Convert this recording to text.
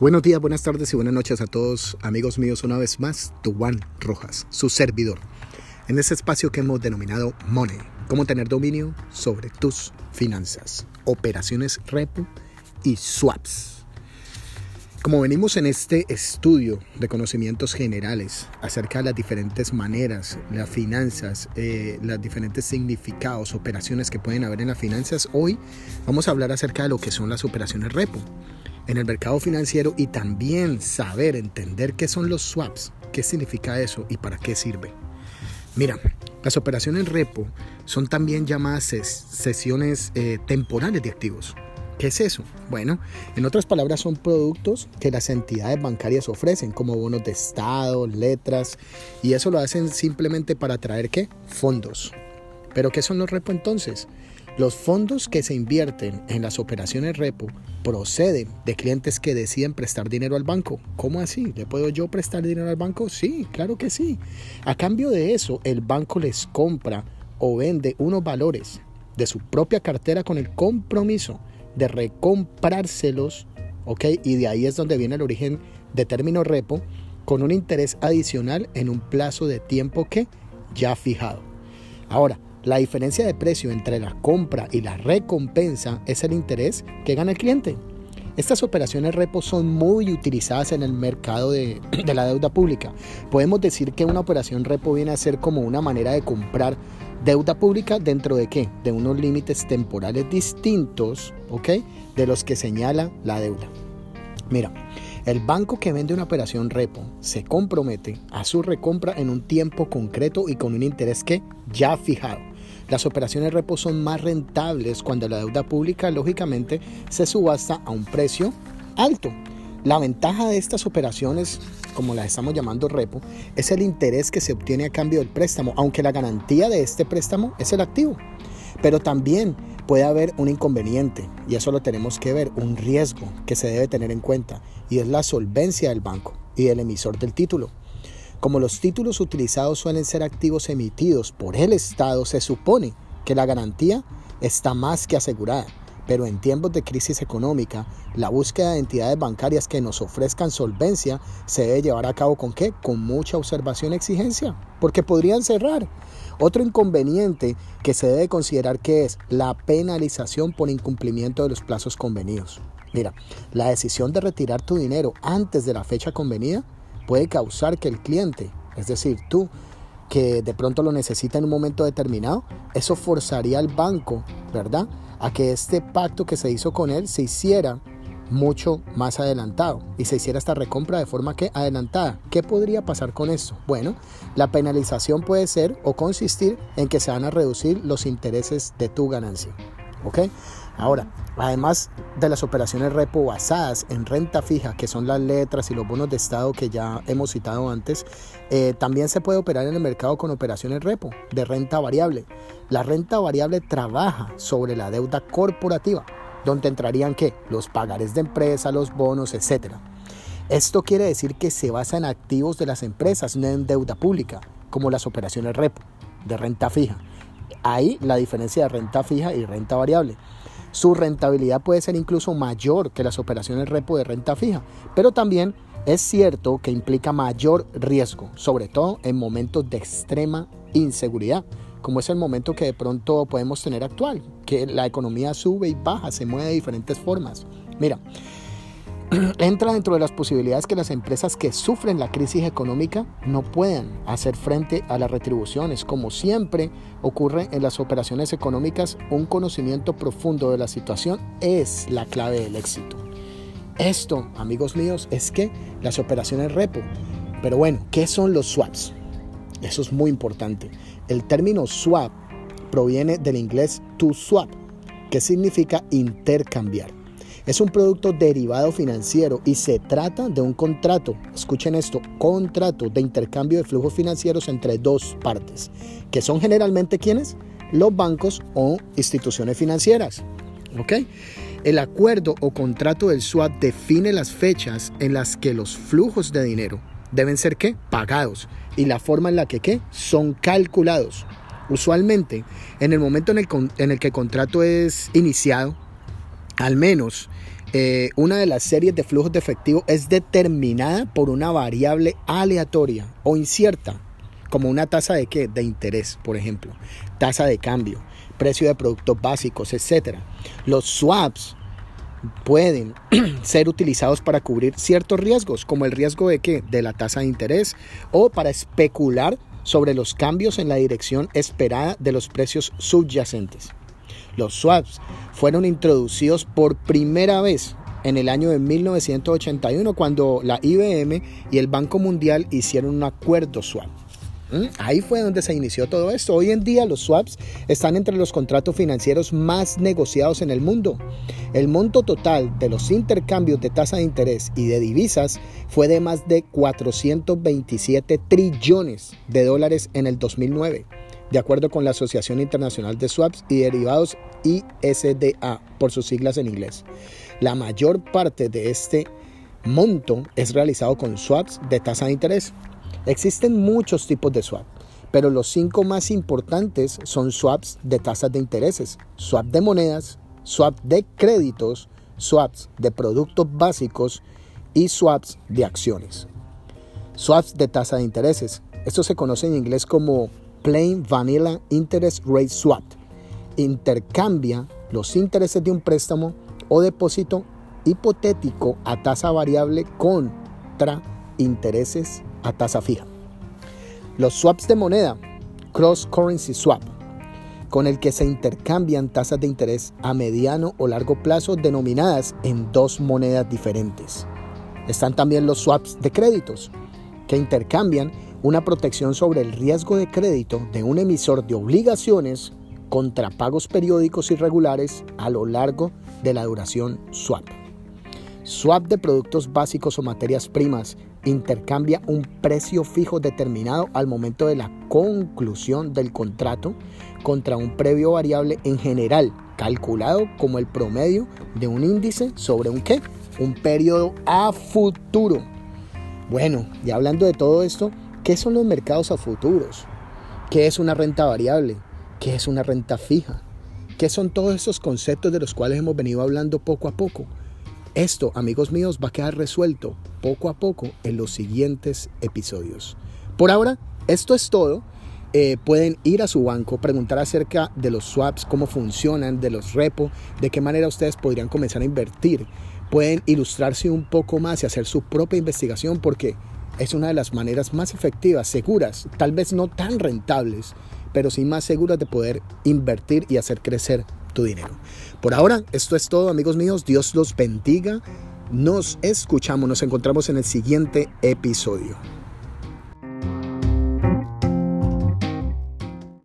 Buenos días, buenas tardes y buenas noches a todos, amigos míos, una vez más, Juan Rojas, su servidor, en este espacio que hemos denominado Money, cómo tener dominio sobre tus finanzas, operaciones repo y swaps. Como venimos en este estudio de conocimientos generales acerca de las diferentes maneras, las finanzas, eh, los diferentes significados, operaciones que pueden haber en las finanzas, hoy vamos a hablar acerca de lo que son las operaciones repo en el mercado financiero y también saber, entender qué son los swaps, qué significa eso y para qué sirve. Mira, las operaciones repo son también llamadas sesiones eh, temporales de activos. ¿Qué es eso? Bueno, en otras palabras son productos que las entidades bancarias ofrecen, como bonos de estado, letras, y eso lo hacen simplemente para atraer qué? Fondos. ¿Pero qué son los repo entonces? Los fondos que se invierten en las operaciones repo proceden de clientes que deciden prestar dinero al banco. ¿Cómo así? ¿Le puedo yo prestar dinero al banco? Sí, claro que sí. A cambio de eso, el banco les compra o vende unos valores de su propia cartera con el compromiso de recomprárselos, ¿ok? Y de ahí es donde viene el origen de término repo, con un interés adicional en un plazo de tiempo que ya fijado. Ahora, la diferencia de precio entre la compra y la recompensa es el interés que gana el cliente. Estas operaciones repo son muy utilizadas en el mercado de, la deuda pública. Podemos decir que una operación repo viene a ser como una manera de comprar deuda pública dentro de qué? De unos límites temporales distintos, ¿ok? De los que señala la deuda. Mira, el banco que vende una operación repo se compromete a su recompra en un tiempo concreto y con un interés que ya fijado. Las operaciones repo son más rentables cuando la deuda pública lógicamente se subasta a un precio alto. La ventaja de estas operaciones, como las estamos llamando repo, es el interés que se obtiene a cambio del préstamo, aunque la garantía de este préstamo es el activo. Pero también puede haber un inconveniente, y eso lo tenemos que ver, un riesgo que se debe tener en cuenta, y es la solvencia del banco y del emisor del título. Como los títulos utilizados suelen ser activos emitidos por el Estado, se supone que la garantía está más que asegurada. Pero en tiempos de crisis económica, la búsqueda de entidades bancarias que nos ofrezcan solvencia se debe llevar a cabo con qué? Con mucha observación y exigencia, porque podrían cerrar. Otro inconveniente que se debe considerar que es la penalización por incumplimiento de los plazos convenidos. Mira, la decisión de retirar tu dinero antes de la fecha convenida puede causar que el cliente, es decir, tú, que de pronto lo necesita en un momento determinado, eso forzaría al banco, ¿verdad? A que este pacto que se hizo con él se hiciera mucho más adelantado y se hiciera esta recompra de forma que adelantada. ¿Qué podría pasar con esto? Bueno, la penalización puede ser o consistir en que se van a reducir los intereses de tu ganancia. ¿Ok? Ahora, además de las operaciones repo basadas en renta fija, que son las letras y los bonos de estado que ya hemos citado antes, eh, también se puede operar en el mercado con operaciones repo de renta variable. La renta variable trabaja sobre la deuda corporativa, donde entrarían ¿qué? los pagares de empresa, los bonos, etc. Esto quiere decir que se basa en activos de las empresas, no en deuda pública, como las operaciones repo de renta fija. Ahí la diferencia de renta fija y renta variable. Su rentabilidad puede ser incluso mayor que las operaciones repo de renta fija, pero también es cierto que implica mayor riesgo, sobre todo en momentos de extrema inseguridad, como es el momento que de pronto podemos tener actual, que la economía sube y baja, se mueve de diferentes formas. Mira, entra dentro de las posibilidades que las empresas que sufren la crisis económica no puedan hacer frente a las retribuciones. Como siempre ocurre en las operaciones económicas, un conocimiento profundo de la situación es la clave del éxito. Esto, amigos míos, es que las operaciones repo. Pero bueno, ¿qué son los swaps? Eso es muy importante. El término swap proviene del inglés to swap, que significa intercambiar. Es un producto derivado financiero y se trata de un contrato, escuchen esto, contrato de intercambio de flujos financieros entre dos partes, que son generalmente quienes? Los bancos o instituciones financieras. ¿Ok? El acuerdo o contrato del SWAT define las fechas en las que los flujos de dinero deben ser ¿qué? pagados y la forma en la que ¿qué? son calculados. Usualmente, en el momento en el, en el que el contrato es iniciado, al menos eh, una de las series de flujos de efectivo es determinada por una variable aleatoria o incierta, como una tasa de qué? De interés, por ejemplo, tasa de cambio, precio de productos básicos, etc. Los swaps pueden ser utilizados para cubrir ciertos riesgos, como el riesgo de qué? De la tasa de interés o para especular sobre los cambios en la dirección esperada de los precios subyacentes. Los swaps fueron introducidos por primera vez en el año de 1981 cuando la IBM y el Banco Mundial hicieron un acuerdo swap. ¿Mm? Ahí fue donde se inició todo esto. Hoy en día los swaps están entre los contratos financieros más negociados en el mundo. El monto total de los intercambios de tasa de interés y de divisas fue de más de 427 trillones de dólares en el 2009, de acuerdo con la Asociación Internacional de Swaps y Derivados ISDA, por sus siglas en inglés. La mayor parte de este monto es realizado con swaps de tasa de interés Existen muchos tipos de swap, pero los cinco más importantes son swaps de tasas de intereses, swap de monedas, swap de créditos, swaps de productos básicos y swaps de acciones. Swaps de tasa de intereses. Esto se conoce en inglés como Plain Vanilla Interest Rate Swap. Intercambia los intereses de un préstamo o depósito hipotético a tasa variable contra intereses a tasa fija. Los swaps de moneda, cross currency swap, con el que se intercambian tasas de interés a mediano o largo plazo denominadas en dos monedas diferentes. Están también los swaps de créditos, que intercambian una protección sobre el riesgo de crédito de un emisor de obligaciones contra pagos periódicos irregulares a lo largo de la duración swap. Swap de productos básicos o materias primas intercambia un precio fijo determinado al momento de la conclusión del contrato contra un previo variable en general, calculado como el promedio de un índice sobre un qué? Un periodo a futuro. Bueno, y hablando de todo esto, ¿qué son los mercados a futuros? ¿Qué es una renta variable? ¿Qué es una renta fija? ¿Qué son todos esos conceptos de los cuales hemos venido hablando poco a poco? Esto, amigos míos, va a quedar resuelto poco a poco en los siguientes episodios. Por ahora, esto es todo. Eh, pueden ir a su banco, preguntar acerca de los swaps, cómo funcionan, de los repo, de qué manera ustedes podrían comenzar a invertir. Pueden ilustrarse un poco más y hacer su propia investigación porque es una de las maneras más efectivas, seguras, tal vez no tan rentables, pero sí más seguras de poder invertir y hacer crecer tu dinero. Por ahora, esto es todo, amigos míos. Dios los bendiga. Nos escuchamos, nos encontramos en el siguiente episodio.